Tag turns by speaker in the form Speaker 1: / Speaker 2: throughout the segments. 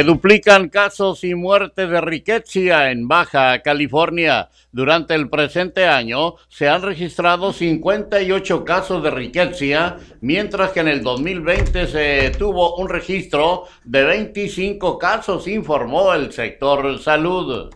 Speaker 1: Se duplican casos y muertes de riqueza en Baja California. Durante el presente año se han registrado 58 casos de riqueza, mientras que en el 2020 se tuvo un registro de 25 casos, informó el sector salud.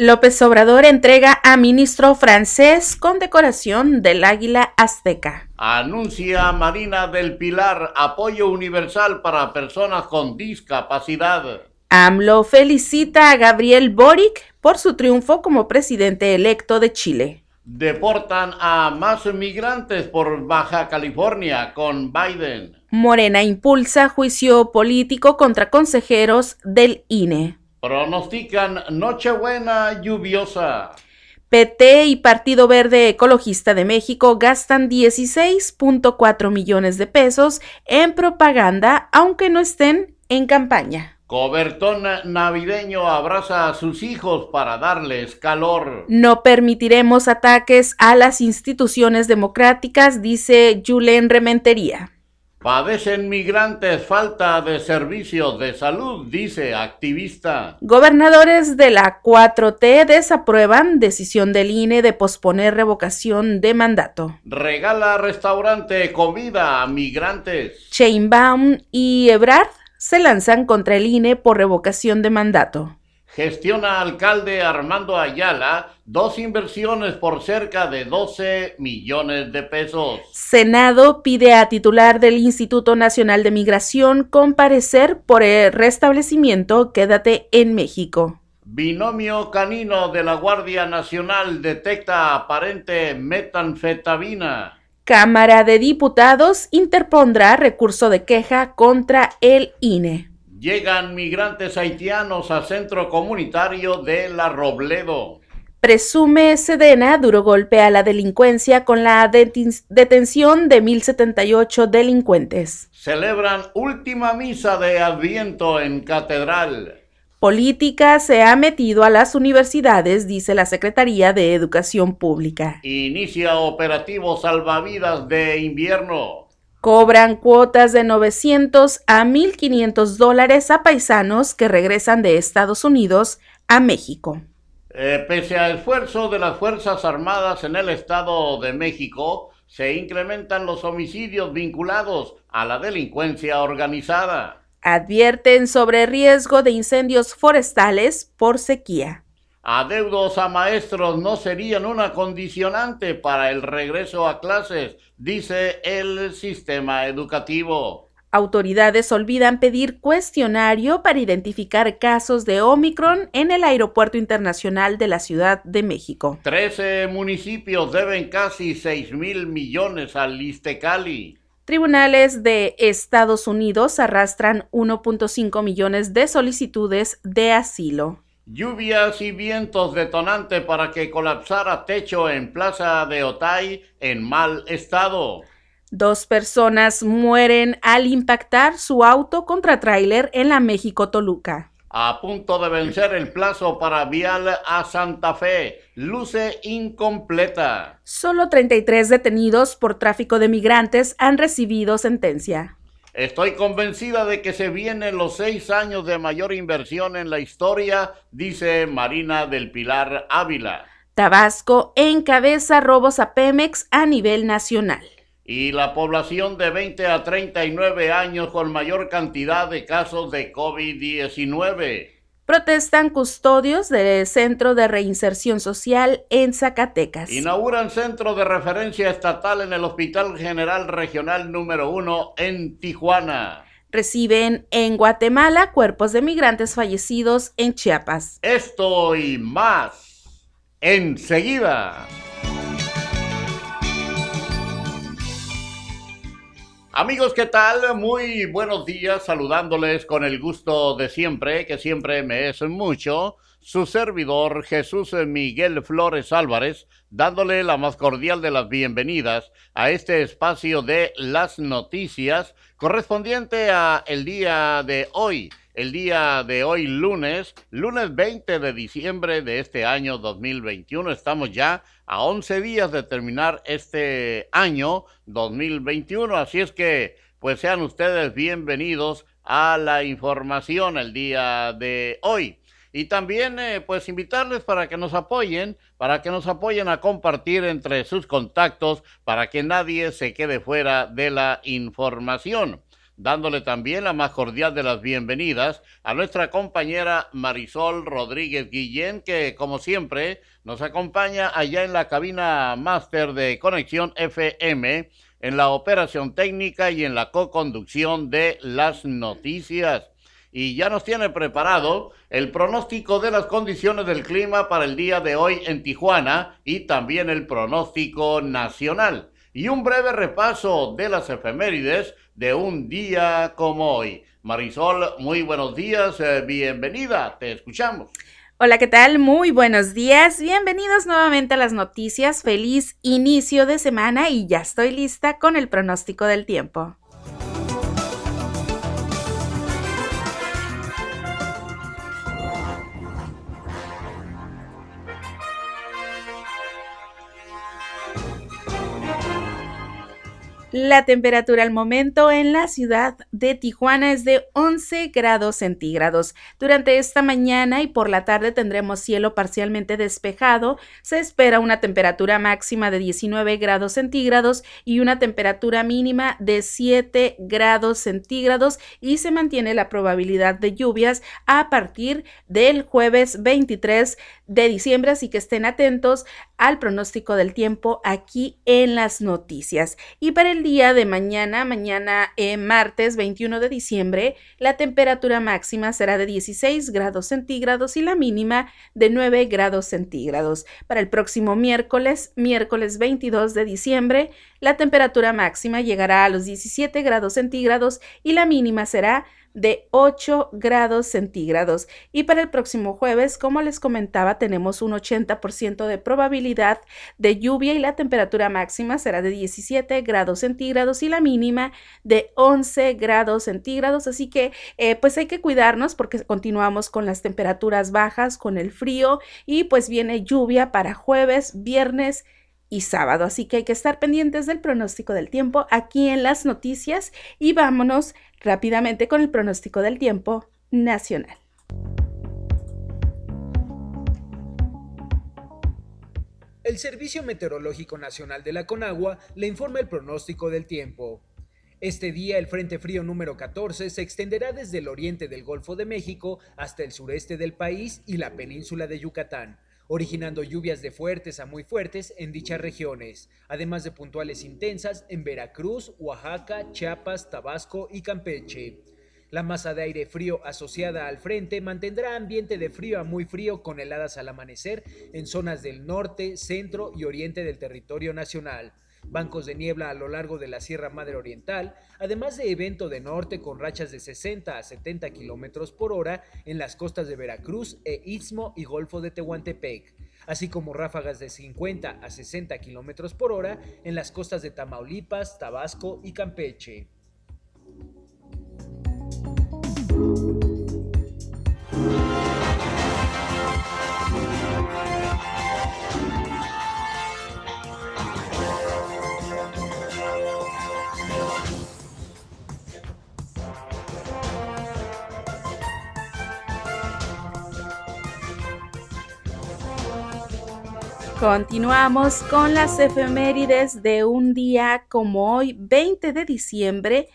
Speaker 2: López Obrador entrega a ministro francés con decoración del águila azteca.
Speaker 1: Anuncia Marina del Pilar apoyo universal para personas con discapacidad.
Speaker 2: AMLO felicita a Gabriel Boric por su triunfo como presidente electo de Chile.
Speaker 1: Deportan a más migrantes por Baja California con Biden.
Speaker 2: Morena impulsa juicio político contra consejeros del INE.
Speaker 1: Pronostican Nochebuena lluviosa.
Speaker 2: PT y Partido Verde Ecologista de México gastan 16.4 millones de pesos en propaganda, aunque no estén en campaña.
Speaker 1: Cobertón navideño abraza a sus hijos para darles calor.
Speaker 2: No permitiremos ataques a las instituciones democráticas, dice Julen Rementería.
Speaker 1: Padecen migrantes falta de servicios de salud, dice activista.
Speaker 2: Gobernadores de la 4T desaprueban decisión del INE de posponer revocación de mandato.
Speaker 1: Regala restaurante comida a migrantes.
Speaker 2: Chainbaum y Ebrard se lanzan contra el INE por revocación de mandato.
Speaker 1: Gestiona alcalde Armando Ayala dos inversiones por cerca de 12 millones de pesos.
Speaker 2: Senado pide a titular del Instituto Nacional de Migración comparecer por el restablecimiento Quédate en México.
Speaker 1: Binomio canino de la Guardia Nacional detecta aparente metanfetamina.
Speaker 2: Cámara de Diputados interpondrá recurso de queja contra el INE.
Speaker 1: Llegan migrantes haitianos al centro comunitario de La Robledo.
Speaker 2: Presume Sedena duro golpe a la delincuencia con la detención de 1.078 delincuentes.
Speaker 1: Celebran última misa de Adviento en Catedral.
Speaker 2: Política se ha metido a las universidades, dice la Secretaría de Educación Pública.
Speaker 1: Inicia operativo salvavidas de invierno.
Speaker 2: Cobran cuotas de 900 a 1.500 dólares a paisanos que regresan de Estados Unidos a México.
Speaker 1: Eh, pese al esfuerzo de las Fuerzas Armadas en el Estado de México, se incrementan los homicidios vinculados a la delincuencia organizada.
Speaker 2: Advierten sobre riesgo de incendios forestales por sequía.
Speaker 1: Adeudos a maestros no serían una condicionante para el regreso a clases, dice el sistema educativo.
Speaker 2: Autoridades olvidan pedir cuestionario para identificar casos de Omicron en el Aeropuerto Internacional de la Ciudad de México.
Speaker 1: Trece municipios deben casi 6 mil millones al Istecali.
Speaker 2: Tribunales de Estados Unidos arrastran 1.5 millones de solicitudes de asilo.
Speaker 1: Lluvias y vientos detonante para que colapsara techo en Plaza de Otay en mal estado.
Speaker 2: Dos personas mueren al impactar su auto contra tráiler en la México Toluca.
Speaker 1: A punto de vencer el plazo para vial a Santa Fe, luce incompleta.
Speaker 2: Solo 33 detenidos por tráfico de migrantes han recibido sentencia.
Speaker 1: Estoy convencida de que se vienen los seis años de mayor inversión en la historia, dice Marina del Pilar Ávila.
Speaker 2: Tabasco encabeza robos a Pemex a nivel nacional.
Speaker 1: Y la población de 20 a 39 años con mayor cantidad de casos de COVID-19
Speaker 2: protestan custodios del Centro de Reinserción Social en Zacatecas.
Speaker 1: Inauguran centro de referencia estatal en el Hospital General Regional número 1 en Tijuana.
Speaker 2: Reciben en Guatemala cuerpos de migrantes fallecidos en Chiapas.
Speaker 1: Esto y más enseguida. Amigos, ¿qué tal? Muy buenos días, saludándoles con el gusto de siempre, que siempre me es mucho, su servidor Jesús Miguel Flores Álvarez, dándole la más cordial de las bienvenidas a este espacio de las noticias correspondiente a el día de hoy, el día de hoy lunes, lunes 20 de diciembre de este año 2021. Estamos ya a 11 días de terminar este año 2021, así es que pues sean ustedes bienvenidos a la información el día de hoy. Y también, eh, pues, invitarles para que nos apoyen, para que nos apoyen a compartir entre sus contactos, para que nadie se quede fuera de la información. Dándole también la más cordial de las bienvenidas a nuestra compañera Marisol Rodríguez Guillén, que como siempre nos acompaña allá en la cabina máster de Conexión FM, en la operación técnica y en la co-conducción de las noticias. Y ya nos tiene preparado el pronóstico de las condiciones del clima para el día de hoy en Tijuana y también el pronóstico nacional. Y un breve repaso de las efemérides de un día como hoy. Marisol, muy buenos días, eh, bienvenida, te escuchamos.
Speaker 2: Hola, ¿qué tal? Muy buenos días. Bienvenidos nuevamente a las noticias. Feliz inicio de semana y ya estoy lista con el pronóstico del tiempo. La temperatura al momento en la ciudad de Tijuana es de 11 grados centígrados. Durante esta mañana y por la tarde tendremos cielo parcialmente despejado. Se espera una temperatura máxima de 19 grados centígrados y una temperatura mínima de 7 grados centígrados y se mantiene la probabilidad de lluvias a partir del jueves 23 de diciembre, así que estén atentos al pronóstico del tiempo aquí en las noticias. Y para el día de mañana, mañana eh, martes 21 de diciembre, la temperatura máxima será de 16 grados centígrados y la mínima de 9 grados centígrados. Para el próximo miércoles, miércoles 22 de diciembre, la temperatura máxima llegará a los 17 grados centígrados y la mínima será de 8 grados centígrados. Y para el próximo jueves, como les comentaba, tenemos un 80% de probabilidad de lluvia y la temperatura máxima será de 17 grados centígrados y la mínima de 11 grados centígrados. Así que eh, pues hay que cuidarnos porque continuamos con las temperaturas bajas, con el frío y pues viene lluvia para jueves, viernes y sábado. Así que hay que estar pendientes del pronóstico del tiempo aquí en las noticias y vámonos rápidamente con el pronóstico del tiempo nacional.
Speaker 3: El Servicio Meteorológico Nacional de la Conagua le informa el pronóstico del tiempo. Este día el Frente Frío número 14 se extenderá desde el oriente del Golfo de México hasta el sureste del país y la península de Yucatán originando lluvias de fuertes a muy fuertes en dichas regiones, además de puntuales intensas en Veracruz, Oaxaca, Chiapas, Tabasco y Campeche. La masa de aire frío asociada al frente mantendrá ambiente de frío a muy frío con heladas al amanecer en zonas del norte, centro y oriente del territorio nacional bancos de niebla a lo largo de la Sierra Madre Oriental, además de evento de norte con rachas de 60 a 70 kilómetros por hora en las costas de Veracruz e Istmo y Golfo de Tehuantepec, así como ráfagas de 50 a 60 kilómetros por hora en las costas de Tamaulipas, Tabasco y Campeche.
Speaker 2: Continuamos con las efemérides de un día como hoy, 20 de diciembre,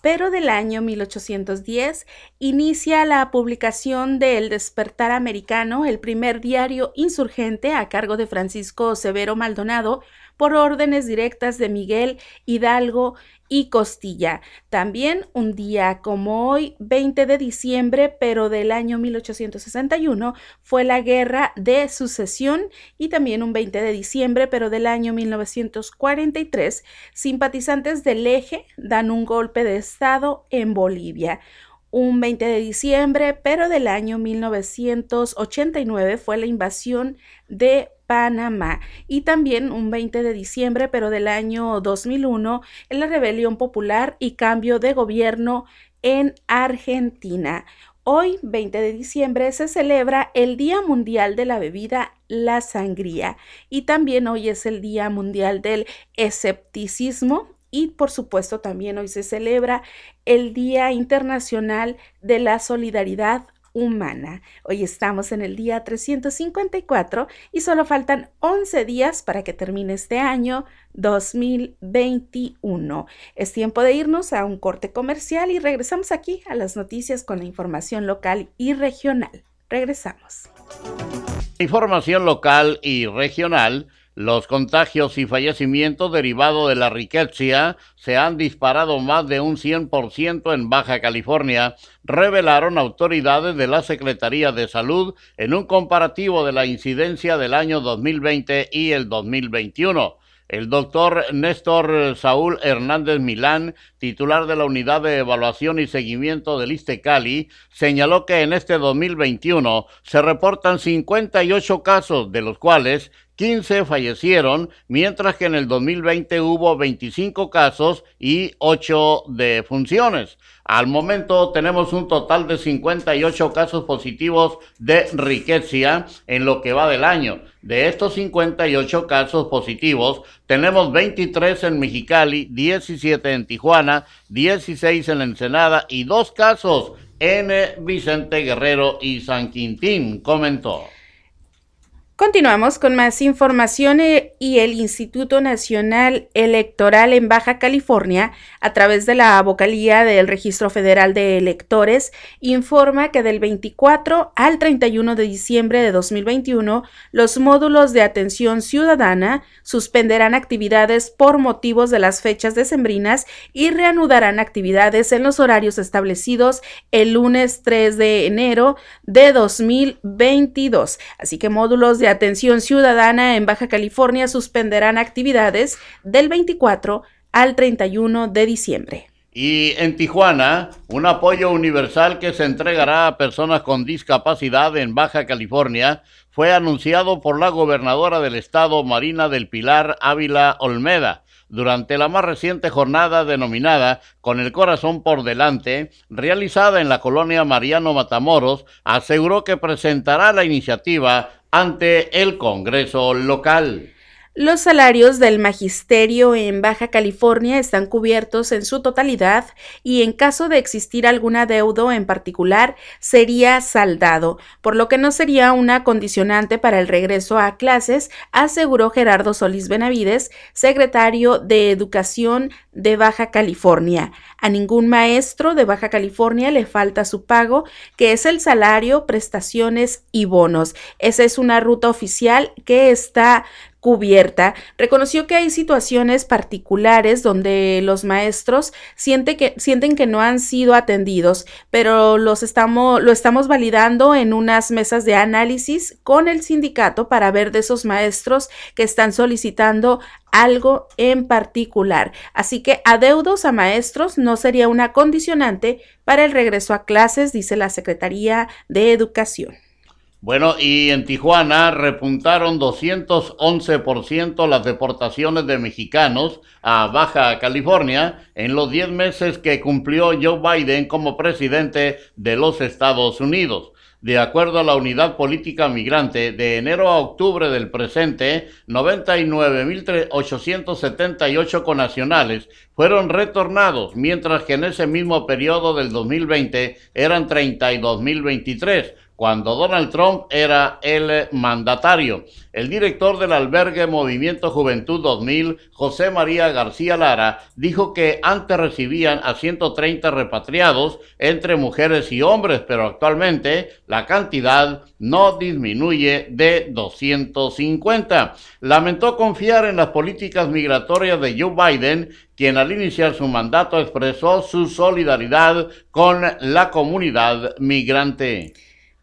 Speaker 2: pero del año 1810, inicia la publicación de El Despertar Americano, el primer diario insurgente a cargo de Francisco Severo Maldonado, por órdenes directas de Miguel Hidalgo y Costilla. También un día como hoy, 20 de diciembre, pero del año 1861, fue la Guerra de Sucesión y también un 20 de diciembre, pero del año 1943, simpatizantes del eje dan un golpe de Estado en Bolivia un 20 de diciembre, pero del año 1989 fue la invasión de Panamá. Y también un 20 de diciembre, pero del año 2001, en la rebelión popular y cambio de gobierno en Argentina. Hoy, 20 de diciembre, se celebra el Día Mundial de la Bebida, la Sangría. Y también hoy es el Día Mundial del Escepticismo y por supuesto también hoy se celebra el Día Internacional de la Solidaridad humana. Hoy estamos en el día 354 y solo faltan 11 días para que termine este año 2021. Es tiempo de irnos a un corte comercial y regresamos aquí a las noticias con la información local y regional. Regresamos.
Speaker 1: Información local y regional los contagios y fallecimientos derivados de la riqueza se han disparado más de un 100% en Baja California, revelaron autoridades de la Secretaría de Salud en un comparativo de la incidencia del año 2020 y el 2021. El doctor Néstor Saúl Hernández Milán, titular de la Unidad de Evaluación y Seguimiento del ISTECALI, señaló que en este 2021 se reportan 58 casos, de los cuales 15 fallecieron, mientras que en el 2020 hubo 25 casos y 8 defunciones. Al momento tenemos un total de 58 casos positivos de riqueza en lo que va del año. De estos 58 casos positivos, tenemos 23 en Mexicali, 17 en Tijuana, 16 en Ensenada y dos casos en Vicente Guerrero y San Quintín, comentó.
Speaker 2: Continuamos con más información eh, y el Instituto Nacional Electoral en Baja California, a través de la vocalía del Registro Federal de Electores, informa que del 24 al 31 de diciembre de 2021, los módulos de atención ciudadana suspenderán actividades por motivos de las fechas decembrinas y reanudarán actividades en los horarios establecidos el lunes 3 de enero de 2022. Así que módulos de Atención Ciudadana en Baja California suspenderán actividades del 24 al 31 de diciembre.
Speaker 1: Y en Tijuana, un apoyo universal que se entregará a personas con discapacidad en Baja California fue anunciado por la gobernadora del estado, Marina del Pilar Ávila Olmeda durante la más reciente jornada denominada Con el corazón por delante, realizada en la colonia Mariano Matamoros, aseguró que presentará la iniciativa ante el Congreso local.
Speaker 2: Los salarios del magisterio en Baja California están cubiertos en su totalidad y en caso de existir algún adeudo en particular sería saldado, por lo que no sería una condicionante para el regreso a clases, aseguró Gerardo Solís Benavides, secretario de Educación de Baja California. A ningún maestro de Baja California le falta su pago, que es el salario, prestaciones y bonos. Esa es una ruta oficial que está cubierta, reconoció que hay situaciones particulares donde los maestros que, sienten que no han sido atendidos, pero los estamos, lo estamos validando en unas mesas de análisis con el sindicato para ver de esos maestros que están solicitando algo en particular. Así que adeudos a maestros no sería una condicionante para el regreso a clases, dice la Secretaría de Educación.
Speaker 1: Bueno, y en Tijuana repuntaron 211% las deportaciones de mexicanos a Baja California en los 10 meses que cumplió Joe Biden como presidente de los Estados Unidos. De acuerdo a la Unidad Política Migrante, de enero a octubre del presente, 99.878 conacionales fueron retornados, mientras que en ese mismo periodo del 2020 eran 32.023 cuando Donald Trump era el mandatario. El director del albergue Movimiento Juventud 2000, José María García Lara, dijo que antes recibían a 130 repatriados entre mujeres y hombres, pero actualmente la cantidad no disminuye de 250. Lamentó confiar en las políticas migratorias de Joe Biden, quien al iniciar su mandato expresó su solidaridad con la comunidad migrante.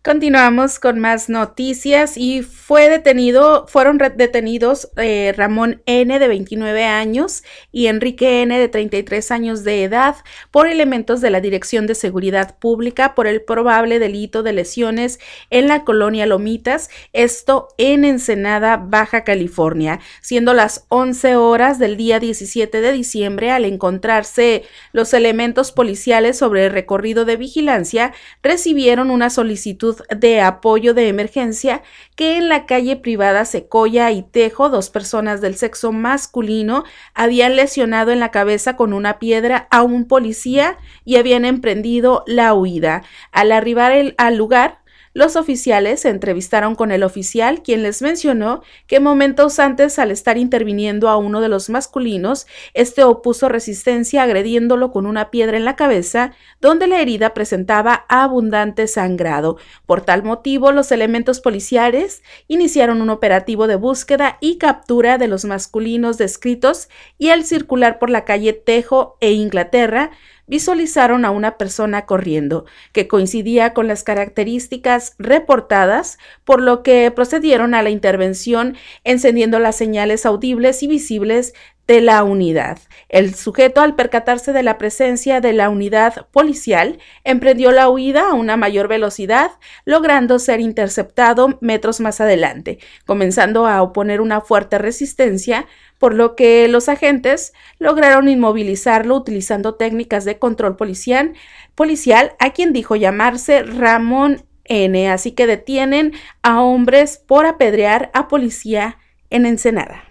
Speaker 2: Continuamos con más noticias y fue detenido, fueron detenidos eh, Ramón N de 29 años y Enrique N de 33 años de edad por elementos de la Dirección de Seguridad Pública por el probable delito de lesiones en la colonia Lomitas, esto en Ensenada, Baja California, siendo las 11 horas del día 17 de diciembre al encontrarse los elementos policiales sobre el recorrido de vigilancia, recibieron una solicitud de apoyo de emergencia que en la calle privada Secoya y Tejo dos personas del sexo masculino habían lesionado en la cabeza con una piedra a un policía y habían emprendido la huida. Al arribar al lugar, los oficiales se entrevistaron con el oficial, quien les mencionó que momentos antes, al estar interviniendo a uno de los masculinos, este opuso resistencia agrediéndolo con una piedra en la cabeza, donde la herida presentaba abundante sangrado. Por tal motivo, los elementos policiales iniciaron un operativo de búsqueda y captura de los masculinos descritos y al circular por la calle Tejo e Inglaterra, visualizaron a una persona corriendo, que coincidía con las características reportadas, por lo que procedieron a la intervención encendiendo las señales audibles y visibles de la unidad. El sujeto, al percatarse de la presencia de la unidad policial, emprendió la huida a una mayor velocidad, logrando ser interceptado metros más adelante, comenzando a oponer una fuerte resistencia, por lo que los agentes lograron inmovilizarlo utilizando técnicas de control policial, policial a quien dijo llamarse Ramón N. Así que detienen a hombres por apedrear a policía en Ensenada.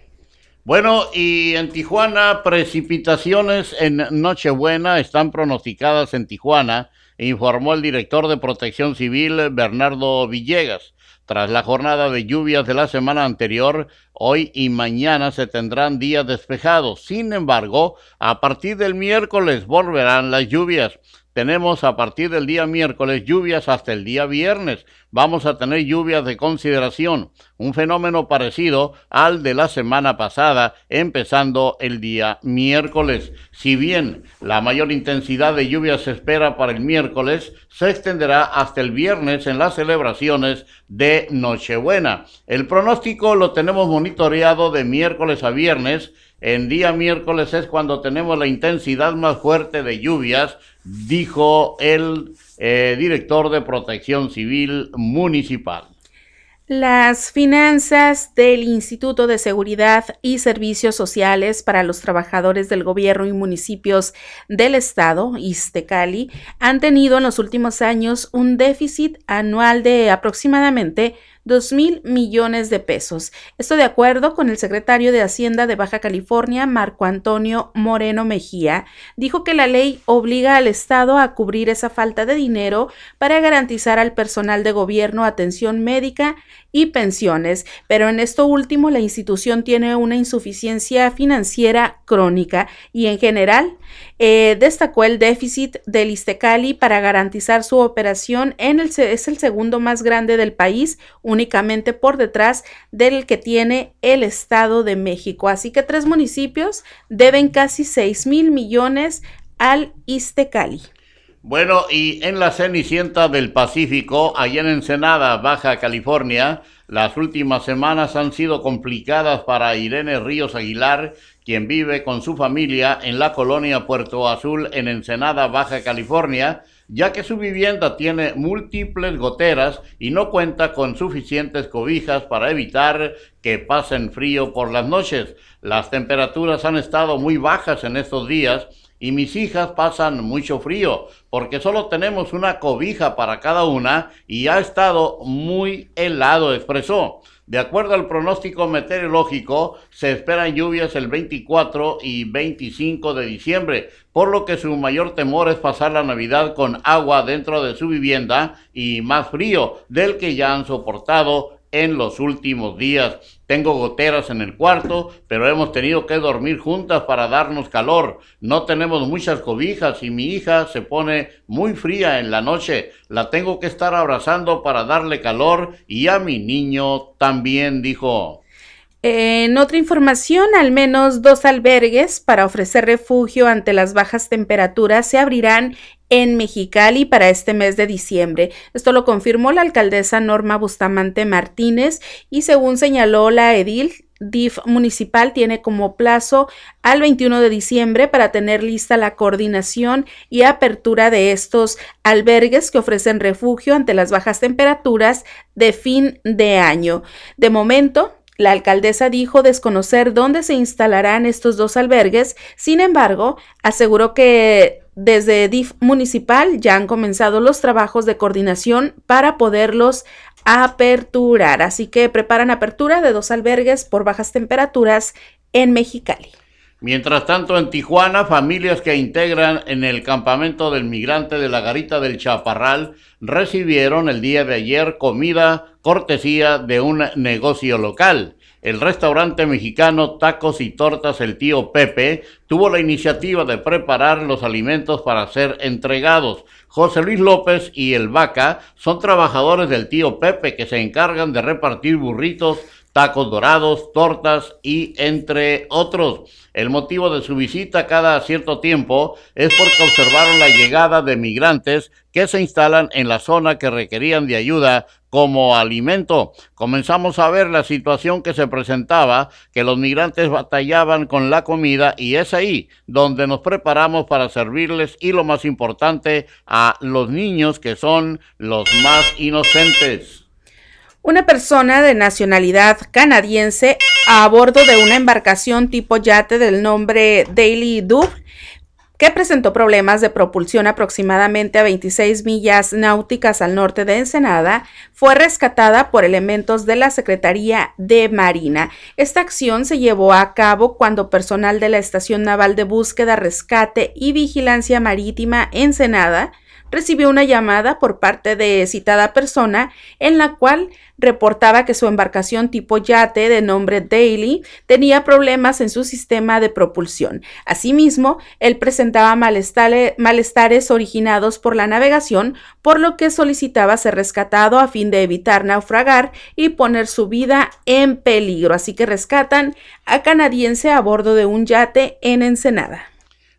Speaker 1: Bueno, y en Tijuana, precipitaciones en Nochebuena están pronosticadas en Tijuana, informó el director de Protección Civil, Bernardo Villegas. Tras la jornada de lluvias de la semana anterior, hoy y mañana se tendrán días despejados. Sin embargo, a partir del miércoles volverán las lluvias. Tenemos a partir del día miércoles lluvias hasta el día viernes. Vamos a tener lluvias de consideración, un fenómeno parecido al de la semana pasada, empezando el día miércoles. Si bien la mayor intensidad de lluvias se espera para el miércoles, se extenderá hasta el viernes en las celebraciones de Nochebuena. El pronóstico lo tenemos monitoreado de miércoles a viernes en día miércoles es cuando tenemos la intensidad más fuerte de lluvias, dijo el eh, director de Protección Civil Municipal.
Speaker 2: Las finanzas del Instituto de Seguridad y Servicios Sociales para los Trabajadores del Gobierno y Municipios del Estado, ISTECALI, han tenido en los últimos años un déficit anual de aproximadamente 2 mil millones de pesos. Esto de acuerdo con el secretario de Hacienda de Baja California, Marco Antonio Moreno Mejía, dijo que la ley obliga al Estado a cubrir esa falta de dinero para garantizar al personal de gobierno atención médica y pensiones, pero en esto último la institución tiene una insuficiencia financiera crónica y en general eh, destacó el déficit del Istecali para garantizar su operación en el, es el segundo más grande del país, únicamente por detrás del que tiene el Estado de México. Así que tres municipios deben casi 6 mil millones al Istecali.
Speaker 1: Bueno, y en la Cenicienta del Pacífico, allá en Ensenada, Baja California, las últimas semanas han sido complicadas para Irene Ríos Aguilar, quien vive con su familia en la colonia Puerto Azul en Ensenada, Baja California, ya que su vivienda tiene múltiples goteras y no cuenta con suficientes cobijas para evitar que pasen frío por las noches. Las temperaturas han estado muy bajas en estos días y mis hijas pasan mucho frío porque solo tenemos una cobija para cada una y ha estado muy helado, expresó. De acuerdo al pronóstico meteorológico, se esperan lluvias el 24 y 25 de diciembre, por lo que su mayor temor es pasar la Navidad con agua dentro de su vivienda y más frío del que ya han soportado en los últimos días. Tengo goteras en el cuarto, pero hemos tenido que dormir juntas para darnos calor. No tenemos muchas cobijas y mi hija se pone muy fría en la noche. La tengo que estar abrazando para darle calor y a mi niño también, dijo.
Speaker 2: En otra información, al menos dos albergues para ofrecer refugio ante las bajas temperaturas se abrirán en Mexicali para este mes de diciembre. Esto lo confirmó la alcaldesa Norma Bustamante Martínez y según señaló la edil, DIF municipal tiene como plazo al 21 de diciembre para tener lista la coordinación y apertura de estos albergues que ofrecen refugio ante las bajas temperaturas de fin de año. De momento, la alcaldesa dijo desconocer dónde se instalarán estos dos albergues, sin embargo, aseguró que desde DIF municipal ya han comenzado los trabajos de coordinación para poderlos aperturar. Así que preparan apertura de dos albergues por bajas temperaturas en Mexicali.
Speaker 1: Mientras tanto, en Tijuana, familias que integran en el campamento del migrante de la Garita del Chaparral recibieron el día de ayer comida cortesía de un negocio local. El restaurante mexicano Tacos y Tortas El Tío Pepe tuvo la iniciativa de preparar los alimentos para ser entregados. José Luis López y el Vaca son trabajadores del Tío Pepe que se encargan de repartir burritos tacos dorados, tortas y entre otros. El motivo de su visita cada cierto tiempo es porque observaron la llegada de migrantes que se instalan en la zona que requerían de ayuda como alimento. Comenzamos a ver la situación que se presentaba, que los migrantes batallaban con la comida y es ahí donde nos preparamos para servirles y lo más importante a los niños que son los más inocentes.
Speaker 2: Una persona de nacionalidad canadiense a bordo de una embarcación tipo yate del nombre Daily Dove que presentó problemas de propulsión aproximadamente a 26 millas náuticas al norte de Ensenada, fue rescatada por elementos de la Secretaría de Marina. Esta acción se llevó a cabo cuando personal de la Estación Naval de Búsqueda, Rescate y Vigilancia Marítima Ensenada recibió una llamada por parte de citada persona en la cual reportaba que su embarcación tipo yate de nombre Daily tenía problemas en su sistema de propulsión. Asimismo, él presentaba malestares originados por la navegación, por lo que solicitaba ser rescatado a fin de evitar naufragar y poner su vida en peligro. Así que rescatan a canadiense a bordo de un yate en Ensenada.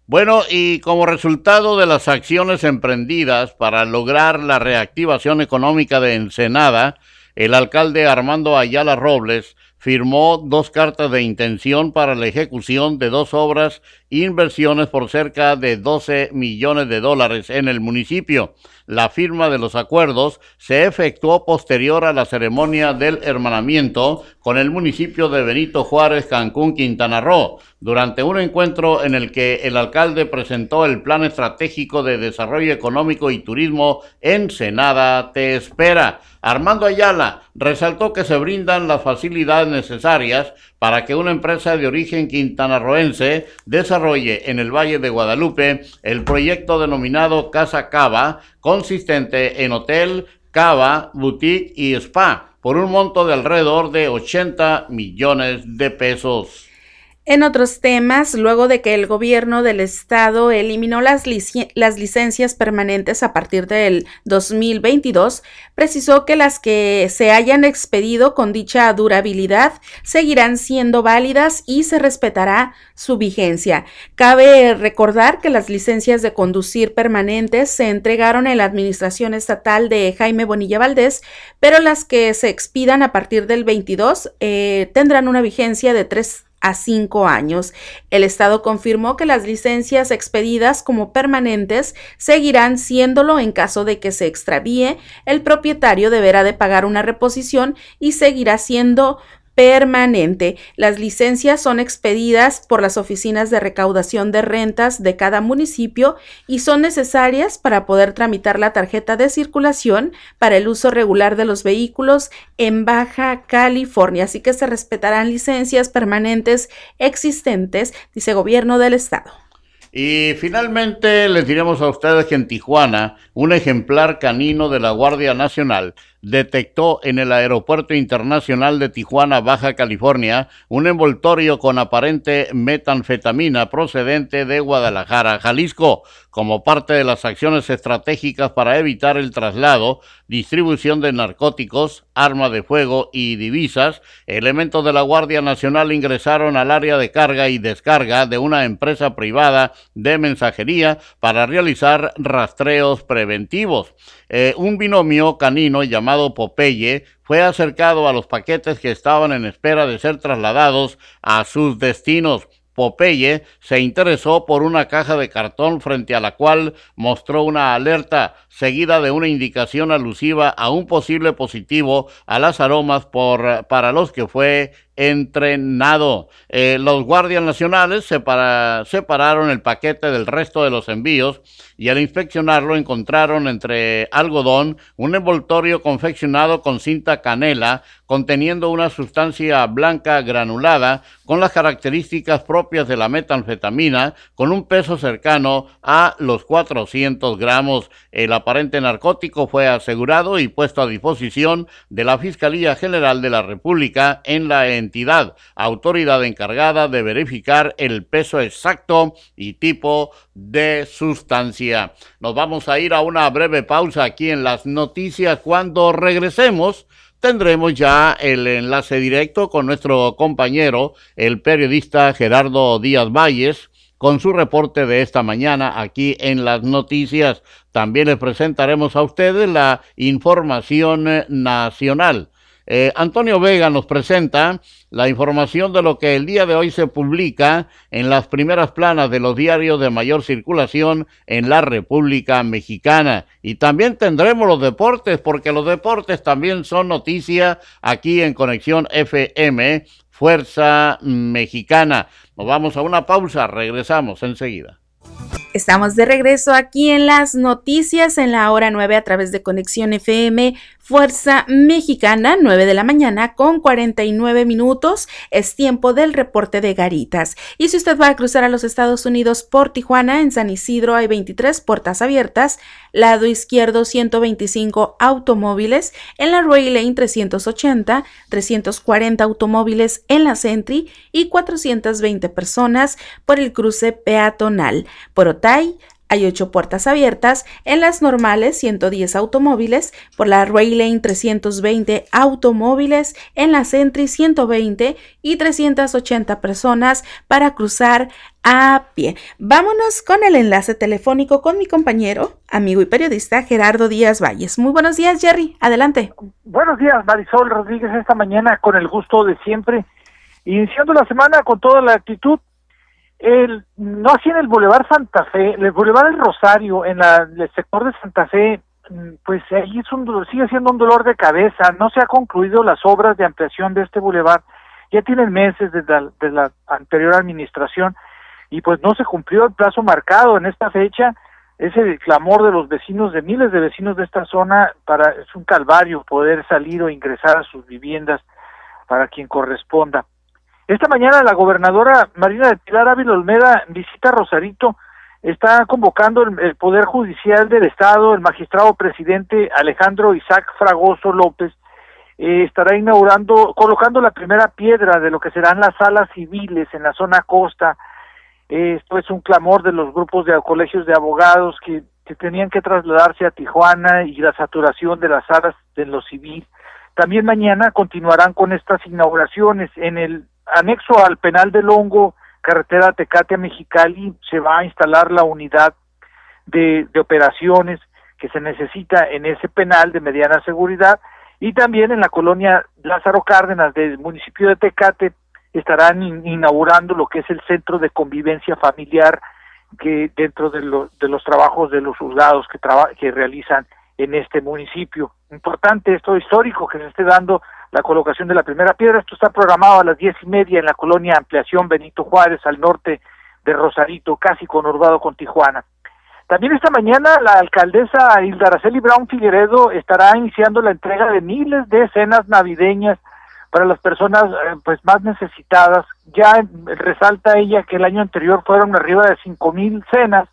Speaker 1: Bueno, y como resultado de las acciones emprendidas para lograr la reactivación económica de Ensenada, el alcalde Armando Ayala Robles firmó dos cartas de intención para la ejecución de dos obras inversiones por cerca de 12 millones de dólares en el municipio. La firma de los acuerdos se efectuó posterior a la ceremonia del hermanamiento con el municipio de Benito Juárez, Cancún, Quintana Roo, durante un encuentro en el que el alcalde presentó el Plan Estratégico de Desarrollo Económico y Turismo en Senada Te Espera. Armando Ayala resaltó que se brindan las facilidades necesarias para que una empresa de origen quintanarroense desarrolle en el Valle de Guadalupe el proyecto denominado Casa Cava, consistente en hotel, cava, boutique y spa, por un monto de alrededor de 80 millones de pesos.
Speaker 2: En otros temas, luego de que el gobierno del estado eliminó las, licencias permanentes a partir del 2022, precisó que las que se hayan expedido con dicha durabilidad seguirán siendo válidas y se respetará su vigencia. Cabe recordar que las licencias de conducir permanentes se entregaron en la administración estatal de Jaime Bonilla Valdés, pero las que se expidan a partir del 22 eh, tendrán una vigencia de tres a cinco años. El Estado confirmó que las licencias expedidas como permanentes seguirán siéndolo en caso de que se extravíe. El propietario deberá de pagar una reposición y seguirá siendo permanente. Las licencias son expedidas por las oficinas de recaudación de rentas de cada municipio y son necesarias para poder tramitar la tarjeta de circulación para el uso regular de los vehículos en Baja California. Así que se respetarán licencias permanentes existentes, dice gobierno del estado.
Speaker 1: Y finalmente les diremos a ustedes que en Tijuana un ejemplar canino de la Guardia Nacional detectó en el Aeropuerto Internacional de Tijuana, Baja California, un envoltorio con aparente metanfetamina procedente de Guadalajara, Jalisco, como parte de las acciones estratégicas para evitar el traslado, distribución de narcóticos, armas de fuego y divisas. Elementos de la Guardia Nacional ingresaron al área de carga y descarga de una empresa privada de mensajería para realizar rastreos preventivos. Eh, un binomio canino llamado Popeye fue acercado a los paquetes que estaban en espera de ser trasladados a sus destinos. Popeye se interesó por una caja de cartón frente a la cual mostró una alerta. seguida de una indicación alusiva a un posible positivo a las aromas por, para los que fue entrenado. Eh, los guardias nacionales separaron el paquete del resto de los envíos y al inspeccionarlo encontraron entre algodón un envoltorio confeccionado con cinta canela conteniendo una sustancia blanca granulada con las características propias de la metanfetamina con un peso cercano a los 400 gramos. El aparente narcótico fue asegurado y puesto a disposición de la Fiscalía General de la República en la entidad, autoridad encargada de verificar el peso exacto y tipo de sustancia. Nos vamos a ir a una breve pausa aquí en las noticias. Cuando regresemos, tendremos ya el enlace directo con nuestro compañero, el periodista Gerardo Díaz Valles, con su reporte de esta mañana aquí en las noticias. También les presentaremos a ustedes la información nacional. Eh, Antonio Vega nos presenta la información de lo que el día de hoy se publica en las primeras planas de los diarios de mayor circulación en la República Mexicana. Y también tendremos los deportes, porque los deportes también son noticia aquí en Conexión FM, Fuerza Mexicana. Nos vamos a una pausa, regresamos enseguida.
Speaker 2: Estamos de regreso aquí en las noticias en la hora 9 a través de Conexión FM Fuerza Mexicana, 9 de la mañana con 49 minutos. Es tiempo del reporte de Garitas. Y si usted va a cruzar a los Estados Unidos por Tijuana, en San Isidro hay 23 puertas abiertas, lado izquierdo 125 automóviles, en la Roy Lane 380, 340 automóviles en la Sentry y 420 personas por el cruce peatonal. Por Otay hay ocho puertas abiertas, en las normales 110 automóviles, por la Rail Lane 320 automóviles, en la Sentry 120 y 380 personas para cruzar a pie. Vámonos con el enlace telefónico con mi compañero, amigo y periodista Gerardo Díaz Valles. Muy buenos días, Jerry. Adelante.
Speaker 4: Buenos días, Marisol Rodríguez, esta mañana con el gusto de siempre, iniciando la semana con toda la actitud el, no así en el Boulevard Santa Fe, el Boulevard El Rosario, en el sector de Santa Fe, mm, pues ahí es un, sigue siendo un dolor de cabeza, no se ha concluido las obras de ampliación de este boulevard, ya tienen meses desde la, anterior administración y pues no se cumplió el plazo marcado en esta fecha, es el clamor de los vecinos, de miles de vecinos de esta zona, para es un calvario poder salir o ingresar a sus viviendas para quien corresponda. Esta mañana la gobernadora Marina de Pilar Ávila Olmeda visita Rosarito, está convocando el, Poder Judicial del Estado, el magistrado presidente Alejandro Isaac Fragoso López, eh, estará inaugurando, colocando la primera piedra de lo que serán las salas civiles en la zona costa. esto es un clamor de los grupos de colegios de abogados que, que tenían que trasladarse a Tijuana y la saturación de las salas de lo civil. También mañana continuarán con estas inauguraciones en el anexo al penal del Hongo, carretera Tecate a Mexicali, se va a instalar la unidad de, de operaciones que se necesita en ese penal de mediana seguridad y también en la colonia Lázaro Cárdenas del municipio de Tecate estarán inaugurando lo que es el centro de convivencia familiar que dentro de, de los trabajos de los juzgados que, que realizan en este municipio. Importante esto histórico que se esté dando la colocación de la primera piedra. Esto está programado a las diez y media en la colonia Ampliación Benito Juárez, al norte de Rosarito, casi conurbado con Tijuana. También esta mañana la alcaldesa Hilda Araceli Brown Figueredo estará iniciando la entrega de miles de cenas navideñas para las personas eh, pues más necesitadas. Ya resalta ella que el año anterior fueron arriba de cinco mil cenas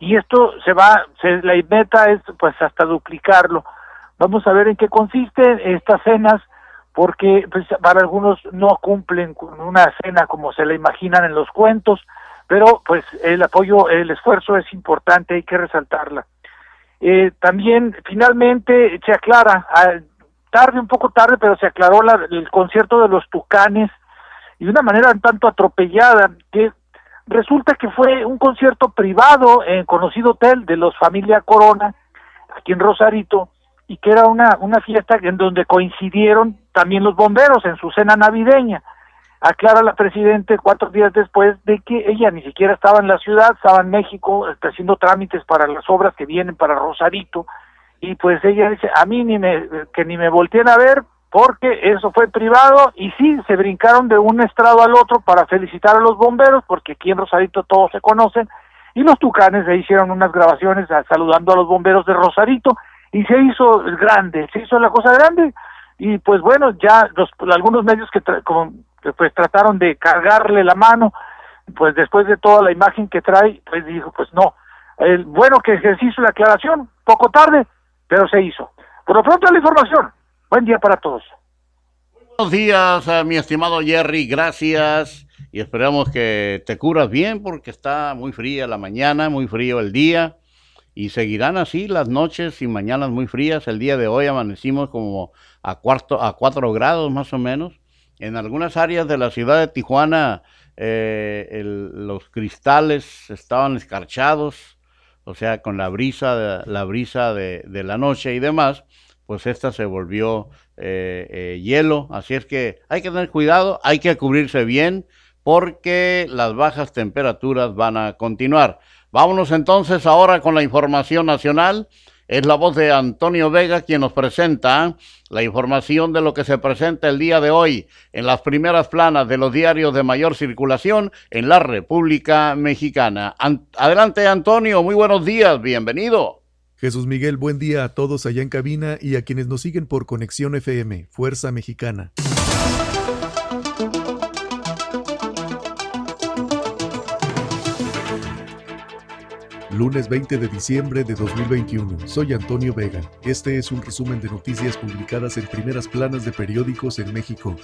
Speaker 4: y esto se va, se, la meta es pues hasta duplicarlo. Vamos a ver en qué consisten estas cenas porque pues, para algunos no cumplen con una cena como se la imaginan en los cuentos, pero pues el apoyo, el esfuerzo es importante, hay que resaltarla. Eh, también finalmente se aclara, tarde, un poco tarde, pero se aclaró el concierto de los Tucanes y de una manera un tanto atropellada, que resulta que fue un concierto privado en conocido hotel de los Familia Corona, aquí en Rosarito, y que era una, una fiesta en donde coincidieron también los bomberos en su cena navideña. Aclara la Presidente cuatro días después de que ella ni siquiera estaba en la ciudad, estaba en México haciendo trámites para las obras que vienen para Rosarito y pues ella dice, a mí ni me, que ni me volteen a ver porque eso fue privado y sí, se brincaron de un estrado al otro para felicitar a los bomberos porque aquí en Rosarito todos se conocen y los tucanes se hicieron unas grabaciones saludando a los bomberos de Rosarito y se hizo grande, se hizo la cosa grande y pues bueno, ya los, algunos medios que como, pues trataron de cargarle la mano, pues después de toda la imagen que trae, pues dijo, pues no, el, bueno que se hizo la aclaración, poco tarde, pero se hizo. Por lo pronto la información. Buen día para todos.
Speaker 1: Buenos días, eh, mi estimado Jerry, gracias. Y esperamos que te curas bien porque está muy fría la mañana, muy frío el día. Y seguirán así las noches y mañanas muy frías. El día de hoy amanecimos como a, cuarto, a 4 grados más o menos. En algunas áreas de la ciudad de Tijuana eh, los cristales estaban escarchados, o sea, con la brisa, la brisa de la noche y demás pues esta se volvió eh, eh, hielo. Así es que hay que tener cuidado, hay que cubrirse bien porque las bajas temperaturas van a continuar. Vámonos entonces ahora con la información nacional. Es la voz de Antonio Vega quien nos presenta la información de lo que se presenta el día de hoy en las primeras planas de los diarios de mayor circulación en la República Mexicana. adelante Antonio, muy buenos días, bienvenido.
Speaker 5: Jesús Miguel, buen día a todos allá en cabina y a quienes nos siguen por Conexión FM, Fuerza Mexicana. Lunes 20 de diciembre de 2021. Soy Antonio Vega. Este es un resumen de noticias publicadas en primeras planas de periódicos en México.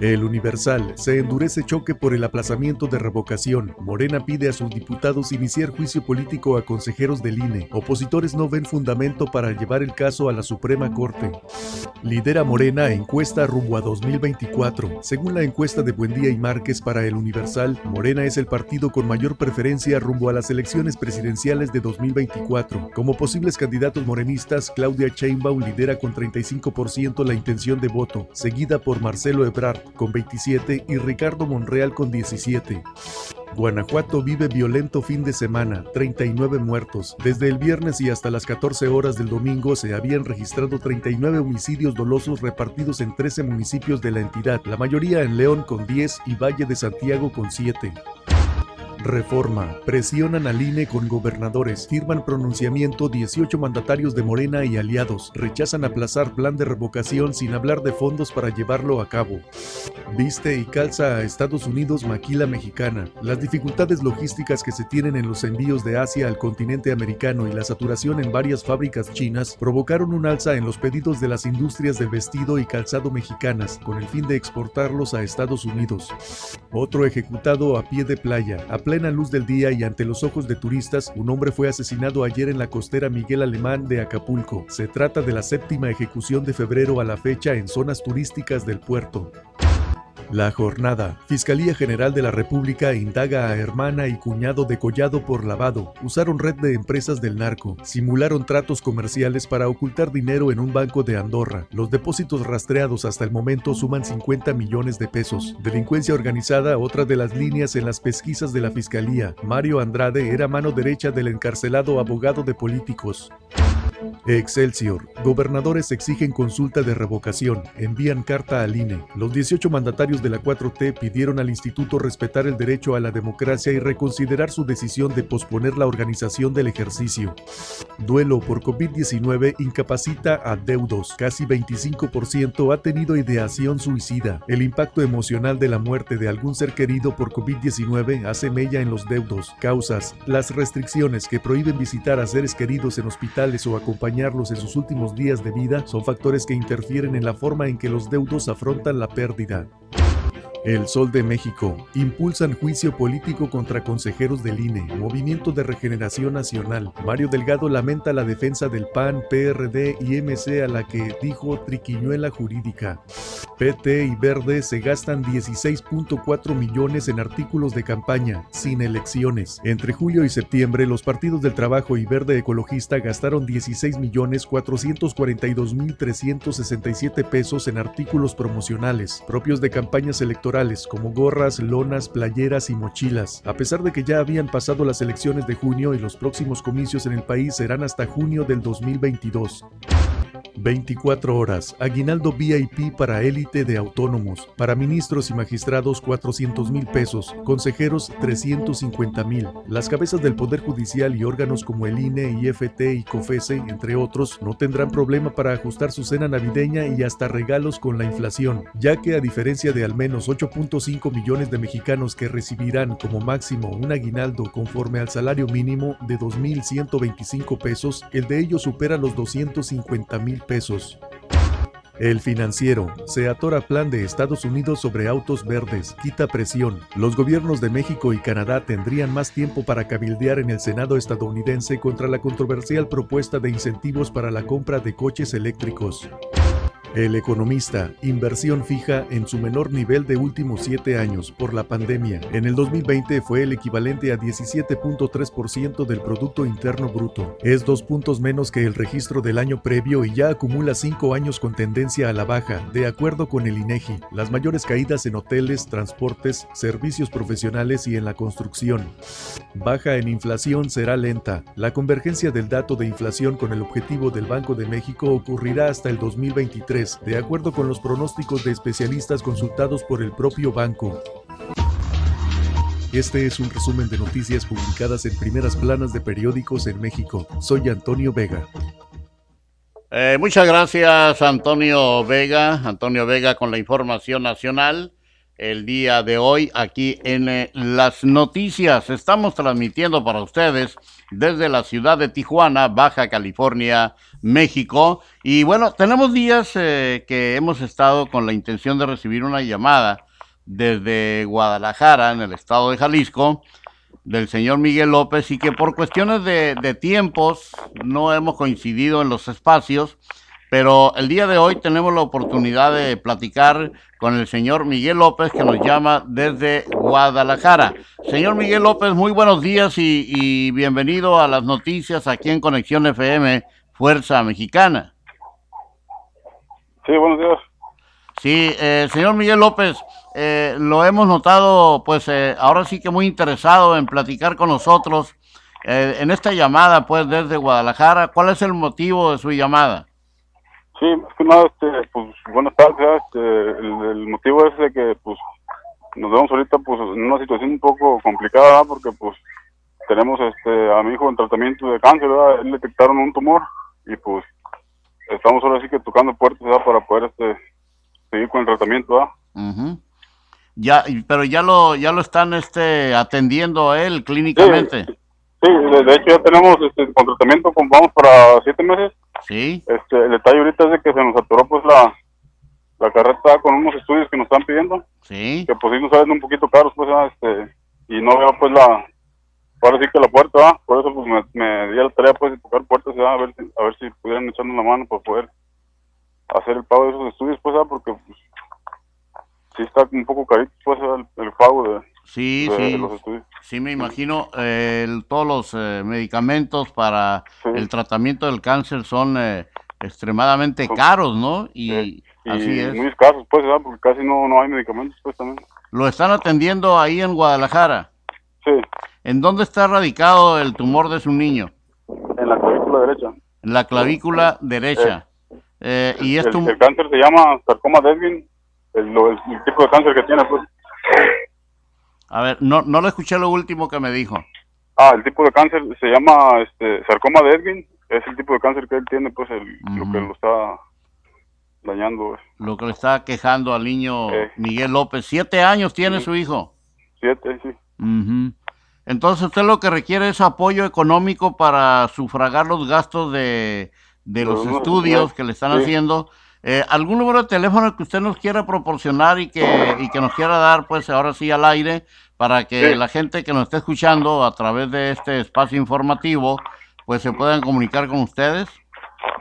Speaker 5: El Universal. Se endurece choque por el aplazamiento de revocación. Morena pide a sus diputados iniciar juicio político a consejeros del INE. Opositores no ven fundamento para llevar el caso a la Suprema Corte. Lidera Morena encuesta rumbo a 2024. Según la encuesta de Buendía y Márquez para el Universal, Morena es el partido con mayor preferencia rumbo a las elecciones presidenciales de 2024. Como posibles candidatos morenistas, Claudia Sheinbaum lidera con 35% la intención de voto, seguida por Marcelo Ebrard con 27 y Ricardo Monreal con 17. Guanajuato vive violento fin de semana, 39 muertos. Desde el viernes y hasta las 14 horas del domingo se habían registrado 39 homicidios dolosos repartidos en 13 municipios de la entidad, la mayoría en León con 10 y Valle de Santiago con 7. Reforma. Presionan al INE con gobernadores. Firman pronunciamiento 18 mandatarios de Morena y aliados. Rechazan aplazar plan de revocación sin hablar de fondos para llevarlo a cabo. Viste y calza a Estados Unidos maquila mexicana. Las dificultades logísticas que se tienen en los envíos de Asia al continente americano y la saturación en varias fábricas chinas provocaron un alza en los pedidos de las industrias de vestido y calzado mexicanas con el fin de exportarlos a Estados Unidos. Otro ejecutado a pie de playa plena luz del día y ante los ojos de turistas, un hombre fue asesinado ayer en la costera Miguel Alemán de Acapulco. Se trata de la séptima ejecución de febrero a la fecha en zonas turísticas del puerto. La jornada. Fiscalía General de la República indaga a hermana y cuñado de Collado por lavado. Usaron red de empresas del narco. Simularon tratos comerciales para ocultar dinero en un banco de Andorra. Los depósitos rastreados hasta el momento suman 50 millones de pesos. Delincuencia organizada, otra de las líneas en las pesquisas de la Fiscalía. Mario Andrade era mano derecha del encarcelado abogado de políticos. Excelsior. Gobernadores exigen consulta de revocación. Envían carta al INE. Los 18 mandatarios de la 4T pidieron al instituto respetar el derecho a la democracia y reconsiderar su decisión de posponer la organización del ejercicio. Duelo por COVID-19 incapacita a deudos. Casi 25% ha tenido ideación suicida. El impacto emocional de la muerte de algún ser querido por COVID-19 hace mella en los deudos. Causas. Las restricciones que prohíben visitar a seres queridos en hospitales acompañarlos en sus últimos días de vida son factores que interfieren en la forma en que los deudos afrontan la pérdida. El Sol de México. Impulsan juicio político contra consejeros del INE. Movimiento de Regeneración Nacional. Mario Delgado lamenta la defensa del PAN, PRD y MC a la que dijo triquiñuela jurídica. PT y Verde se gastan 16.4 millones en artículos de campaña, sin elecciones. Entre julio y septiembre, los partidos del Trabajo y Verde Ecologista gastaron 16 millones 442 mil 367 pesos en artículos promocionales, propios de campañas electorales electorales como gorras, lonas, playeras y mochilas, a pesar de que ya habían pasado las elecciones de junio y los próximos comicios en el país serán hasta junio del 2022. 24 horas. Aguinaldo VIP para élite de autónomos. Para ministros y magistrados 400 mil pesos. Consejeros 350 mil. Las cabezas del Poder Judicial y órganos como el INE, IFT y COFESE, entre otros, no tendrán problema para ajustar su cena navideña y hasta regalos con la inflación, ya que a diferencia de al menos 8.5 millones de mexicanos que recibirán como máximo un aguinaldo conforme al salario mínimo de 2.125 pesos, el de ellos supera los 250 mil pesos. El financiero se atora plan de Estados Unidos sobre autos verdes, quita presión. Los gobiernos de México y Canadá tendrían más tiempo para cabildear en el Senado estadounidense contra la controversial propuesta de incentivos para la compra de coches eléctricos. El economista, inversión fija en su menor nivel de últimos siete años por la pandemia. En el 2020 fue el equivalente a 17.3% del Producto Interno Bruto. Es dos puntos menos que el registro del año previo y ya acumula cinco años con tendencia a la baja, de acuerdo con el INEGI. Las mayores caídas en hoteles, transportes, servicios profesionales y en la construcción. Baja en inflación será lenta. La convergencia del dato de inflación con el objetivo del Banco de México ocurrirá hasta el 2023 de acuerdo con los pronósticos de especialistas consultados por el propio banco. Este es un resumen de noticias publicadas en primeras planas de periódicos en México. Soy Antonio Vega.
Speaker 1: Eh, muchas gracias Antonio Vega, Antonio Vega con la información nacional el día de hoy aquí en eh, las noticias. Estamos transmitiendo para ustedes desde la ciudad de Tijuana, Baja California, México. Y bueno, tenemos días eh, que hemos estado con la intención de recibir una llamada desde Guadalajara, en el estado de Jalisco, del señor Miguel López y que por cuestiones de, de tiempos no hemos coincidido en los espacios pero el día de hoy tenemos la oportunidad de platicar con el señor Miguel López que nos llama desde Guadalajara. Señor Miguel López, muy buenos días y, bienvenido a las noticias aquí en Conexión FM Fuerza Mexicana.
Speaker 6: Sí, buenos días.
Speaker 1: Sí, eh, señor Miguel López, eh, lo hemos notado, pues eh, ahora sí que muy interesado en platicar con nosotros en esta llamada, pues desde Guadalajara. ¿Cuál es el motivo de su llamada?
Speaker 6: Sí, más que nada, este, pues, buenas tardes, este, el, motivo es de que, pues, nos vemos ahorita, pues, en una situación un poco complicada, porque, pues, tenemos, este, a mi hijo en tratamiento de cáncer, ¿verdad? Él detectaron un tumor, y, pues, estamos ahora sí que tocando puertas, ¿verdad? Para poder, este, seguir con el tratamiento, ¿verdad?
Speaker 1: Ya, pero ya lo, ya lo están, este, atendiendo a él clínicamente.
Speaker 6: Sí, de, hecho ya tenemos, este, con tratamiento, con, vamos para siete meses,
Speaker 1: Sí.
Speaker 6: Este, el detalle ahorita es de que se nos atoró pues la, la carreta con unos estudios que nos están pidiendo.
Speaker 1: Sí.
Speaker 6: Que pues sí nos salen un poquito caros pues, este, y no veo pues la, ahora sí que la puerta, por eso pues me, me, di la tarea pues de tocar puertas, a ver si, a ver si pudieran echarnos la mano para poder hacer el pago de esos estudios pues, porque pues, sí está un poco carito pues el pago de,
Speaker 1: Sí, sí. Sí, me imagino. todos los eh, medicamentos para el tratamiento del cáncer son eh, extremadamente caros, ¿no? Y, así es.
Speaker 6: Muy escasos, pues, porque casi no, no hay medicamentos, pues también.
Speaker 1: ¿Lo están atendiendo ahí en Guadalajara?
Speaker 6: Sí.
Speaker 1: ¿En dónde está radicado el tumor de su niño?
Speaker 6: En la clavícula derecha.
Speaker 1: En la clavícula derecha. Eh, y
Speaker 6: el, el, cáncer se llama sarcoma Devin, el, el tipo de cáncer que tiene, pues.
Speaker 1: A ver, no, no le escuché lo último que me dijo.
Speaker 6: Ah, el tipo de cáncer se llama este, sarcoma de Edwin. Es el tipo de cáncer que él tiene, pues el, lo que lo está dañando.
Speaker 1: Lo que le está quejando al niño eh. Miguel López. ¿Siete años tiene su hijo?
Speaker 6: Siete, sí.
Speaker 1: Entonces usted lo que requiere es apoyo económico para sufragar los gastos de, de los estudios que le están haciendo eh, ¿Algún número de teléfono que usted nos quiera proporcionar y que, y que nos quiera dar, pues ahora sí al aire, para que la gente que nos esté escuchando a través de este espacio informativo, pues se puedan comunicar con ustedes?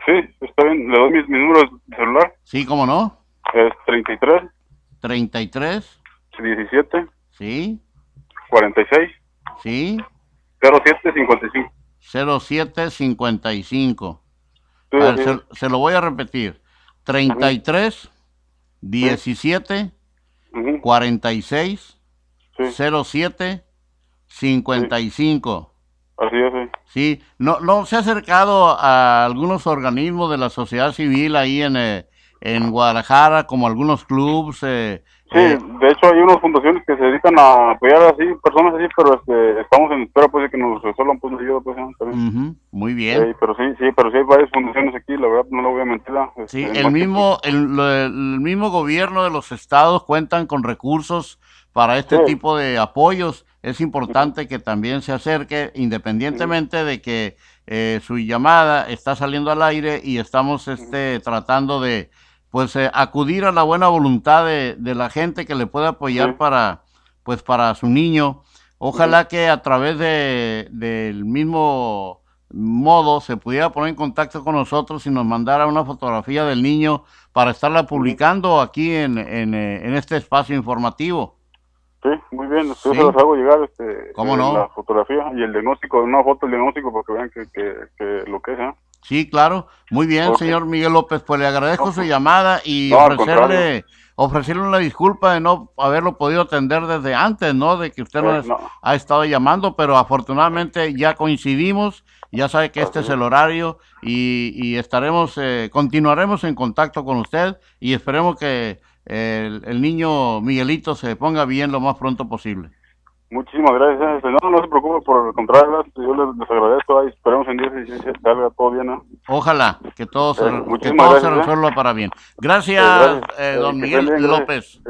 Speaker 6: Sí, está bien. ¿Le doy mi, número de celular?
Speaker 1: Sí, ¿cómo no?
Speaker 6: Es 33.
Speaker 1: 33.
Speaker 6: 17.
Speaker 1: Sí.
Speaker 6: 46.
Speaker 1: Sí.
Speaker 6: 0755.
Speaker 1: 0755. Sí, a ver, se, se, lo voy a repetir. 33 17 46 07 55.
Speaker 6: Así es, sí.
Speaker 1: Sí, ¿No, ¿no se ha acercado a algunos organismos de la sociedad civil ahí en, eh, en Guadalajara, como algunos clubs? Eh,
Speaker 6: Sí,
Speaker 1: eh,
Speaker 6: de hecho hay unas fundaciones que se dedican a apoyar así, personas así, pero este, estamos en espera pues de que nos resuelvan pues ayuda pues ¿eh? también.
Speaker 1: ujú, muy bien.
Speaker 6: Sí, pero sí, sí, pero sí hay varias fundaciones aquí, la verdad no lo voy a mentir. ¿eh? Este,
Speaker 1: Sí, el
Speaker 6: que,
Speaker 1: mismo, el, mismo gobierno de los estados cuentan con recursos para este
Speaker 6: Sí.
Speaker 1: tipo de apoyos. Es importante que también se acerque, independientemente de que eh, su llamada está saliendo al aire y estamos este, tratando de pues eh, acudir a la buena voluntad de, de la gente que le puede apoyar
Speaker 6: Sí.
Speaker 1: para pues para su niño. Ojalá que a través de, del mismo modo se pudiera poner en contacto con nosotros y nos mandara una fotografía del niño para estarla publicando aquí en, en, eh, en este espacio informativo.
Speaker 6: Sí, muy bien,
Speaker 1: Sí.
Speaker 6: yo se las hago llegar este,
Speaker 1: ¿Cómo
Speaker 6: eh,
Speaker 1: no?
Speaker 6: la fotografía y el diagnóstico, una foto del diagnóstico para que vean que, que, que lo que es. ¿eh?
Speaker 1: Sí, claro. Muy bien, señor Miguel López. Pues le agradezco
Speaker 6: No,
Speaker 1: su
Speaker 6: pues,
Speaker 1: llamada y
Speaker 6: no,
Speaker 1: ofrecerle, ofrecerle una disculpa de no haberlo podido atender desde antes, ¿no? De que usted nos
Speaker 6: no.
Speaker 1: ha estado llamando, pero afortunadamente ya coincidimos. Ya sabe que este es el horario y, y estaremos, eh, continuaremos en contacto con usted y esperemos que el, el niño Miguelito se ponga bien lo más pronto posible.
Speaker 6: Muchísimas gracias. No, no se preocupe por este, yo les, les agradezco. Ahí esperemos en Dios y si se salga todo bien. ¿no?
Speaker 1: Ojalá que todo se,
Speaker 6: Eh,
Speaker 1: que
Speaker 6: muchísimas
Speaker 1: todo se
Speaker 6: gracias, ¿eh?
Speaker 1: resuelva para bien. Gracias,
Speaker 6: Eh, gracias.
Speaker 1: eh, don Miguel
Speaker 6: bien,
Speaker 1: López.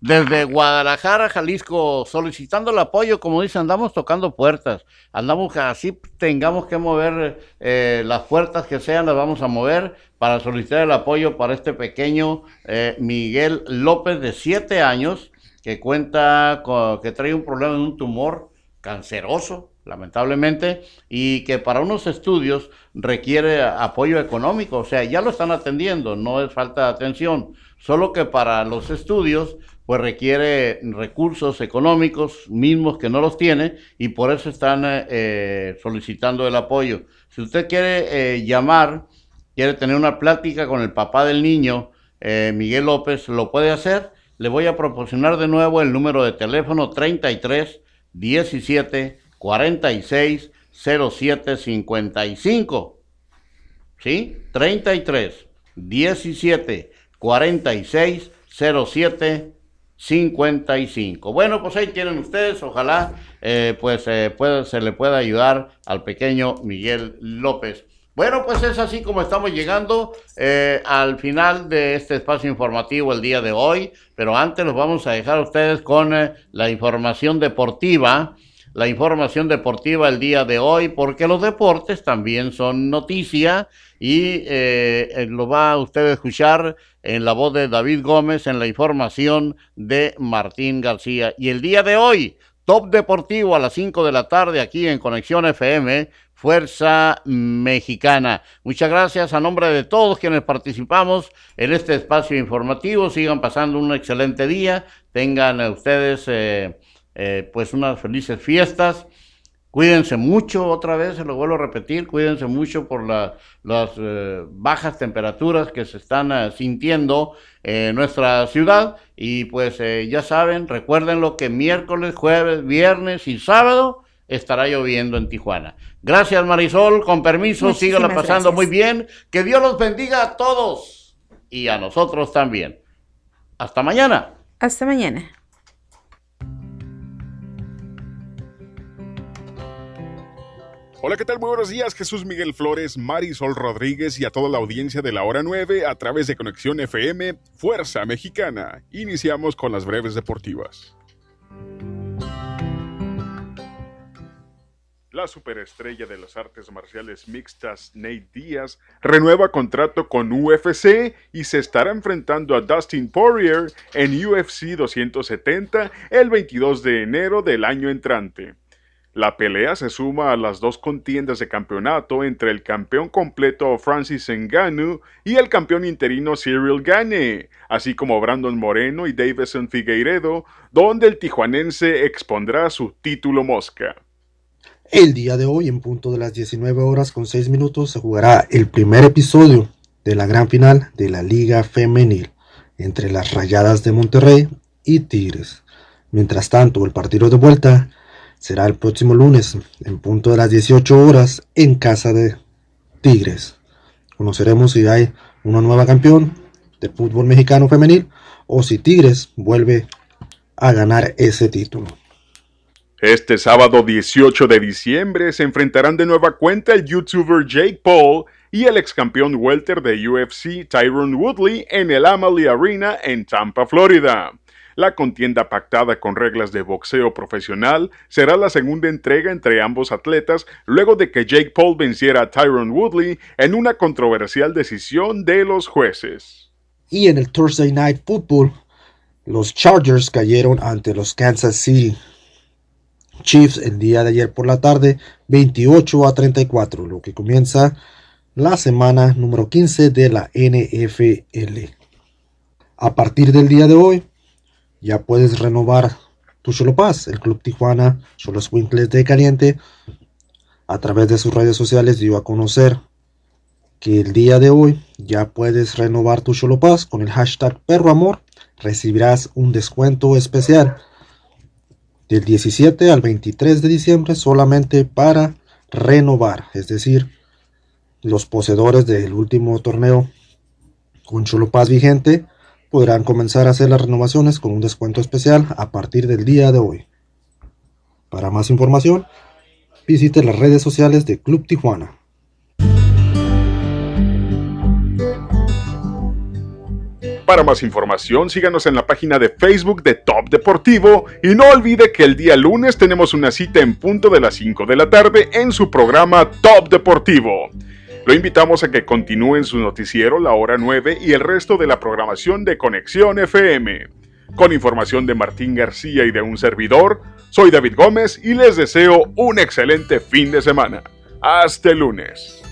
Speaker 1: Desde Guadalajara, Jalisco, solicitando el apoyo, como dice, andamos tocando puertas, andamos así tengamos que mover eh, las puertas que sean, las vamos a mover para solicitar el apoyo para este pequeño eh, Miguel López de siete años que cuenta con, que trae un problema de un tumor canceroso, lamentablemente, y que para unos estudios requiere apoyo económico, o sea, ya lo están atendiendo, no es falta de atención, solo que para los estudios pues requiere recursos económicos mismos que no los tiene y por eso están eh, eh, solicitando el apoyo. Si usted quiere eh, llamar, quiere tener una plática con el papá del niño, eh, Miguel López, lo puede hacer. Le voy a proporcionar de nuevo el número de teléfono 33 17 46 07 55. ¿Sí? 33 17 46 07 55. Bueno, pues ahí tienen ustedes, ojalá eh, pues eh, pueda- se le pueda ayudar al pequeño Miguel López. Bueno, pues es así como estamos llegando eh, al final de este espacio informativo el día de hoy, pero antes los vamos a dejar a ustedes con eh, la información deportiva, la información deportiva el día de hoy, porque los deportes también son noticia y eh, eh, lo va usted a escuchar en la voz de David Gómez en la información de Martín García. Y el día de hoy, Top Deportivo a las 5 de la tarde aquí en Conexión FM, Fuerza Mexicana. Muchas gracias a nombre de todos quienes participamos en este espacio informativo. Sigan pasando un excelente día. Tengan eh, ustedes eh, eh, pues unas felices fiestas. Cuídense mucho, otra vez se lo vuelvo a repetir, cuídense mucho por la- las eh, bajas temperaturas que se están sintiendo en nuestra ciudad. Y pues ya saben, recuerden lo que miércoles, jueves, viernes y sábado estará lloviendo en Tijuana. Gracias Marisol, con permiso, síganla pasando
Speaker 2: gracias.
Speaker 1: muy bien. Que Dios los bendiga a todos y a nosotros también. Hasta mañana.
Speaker 2: Hasta mañana.
Speaker 7: Hola, ¿qué tal? Muy buenos días, Jesús Miguel Flores, Marisol Rodríguez y a toda la audiencia de la hora 9 a través de Conexión FM Fuerza Mexicana. Iniciamos con las breves deportivas. La superestrella de las artes marciales mixtas, Nate Díaz, renueva contrato con UFC y se estará enfrentando a Dustin Poirier en UFC 270 el 22 de enero del año entrante. La pelea se suma a las dos contiendas de campeonato entre el campeón completo Francis Ngannou y el campeón interino Cyril Gane, así como Brandon Moreno y Davison Figueiredo, donde el tijuanense expondrá su título mosca.
Speaker 8: El día de hoy, en punto de las 19 horas con 6 minutos, se jugará el primer episodio de la gran final de la Liga Femenil entre las Rayadas de Monterrey y Tigres. Mientras tanto, el partido de vuelta será el próximo lunes en punto de las 18 horas en casa de Tigres. Conoceremos si hay una nueva campeón de fútbol mexicano femenil o si Tigres vuelve a ganar ese título.
Speaker 7: Este sábado 18 de diciembre se enfrentarán de nueva cuenta el youtuber Jake Paul y el ex campeón welter de UFC Tyron Woodley en el Amalie Arena en Tampa, Florida. La contienda pactada con reglas de boxeo profesional será la segunda entrega entre ambos atletas luego de que Jake Paul venciera a Tyron Woodley en una controversial decisión de los jueces.
Speaker 8: Y en el Thursday Night Football, los Chargers cayeron ante los Kansas City Chiefs el día de ayer por la tarde 28 a 34, lo que comienza la semana número 15 de la NFL. A partir del día de hoy, ya puedes renovar tu Solo Pass. El Club Tijuana, Solo Winkles de Caliente, a través de sus redes sociales dio a conocer que el día de hoy ya puedes renovar tu Solo Pass con el hashtag Perro Amor. Recibirás un descuento especial del 17 al 23 de diciembre solamente para renovar, es decir, los poseedores del último torneo con Cholo Paz vigente podrán comenzar a hacer las renovaciones con un descuento especial a partir del día de hoy. Para más información, visite las redes sociales de Club Tijuana.
Speaker 7: Para más información, síganos en la página de Facebook de Top Deportivo y no olvide que el día lunes tenemos una cita en punto de las 5 de la tarde en su programa Top Deportivo. Lo invitamos a que continúen su noticiero La Hora 9 y el resto de la programación de Conexión FM. Con información de Martín García y de un servidor, soy David Gómez y les deseo un excelente fin de semana. Hasta el lunes.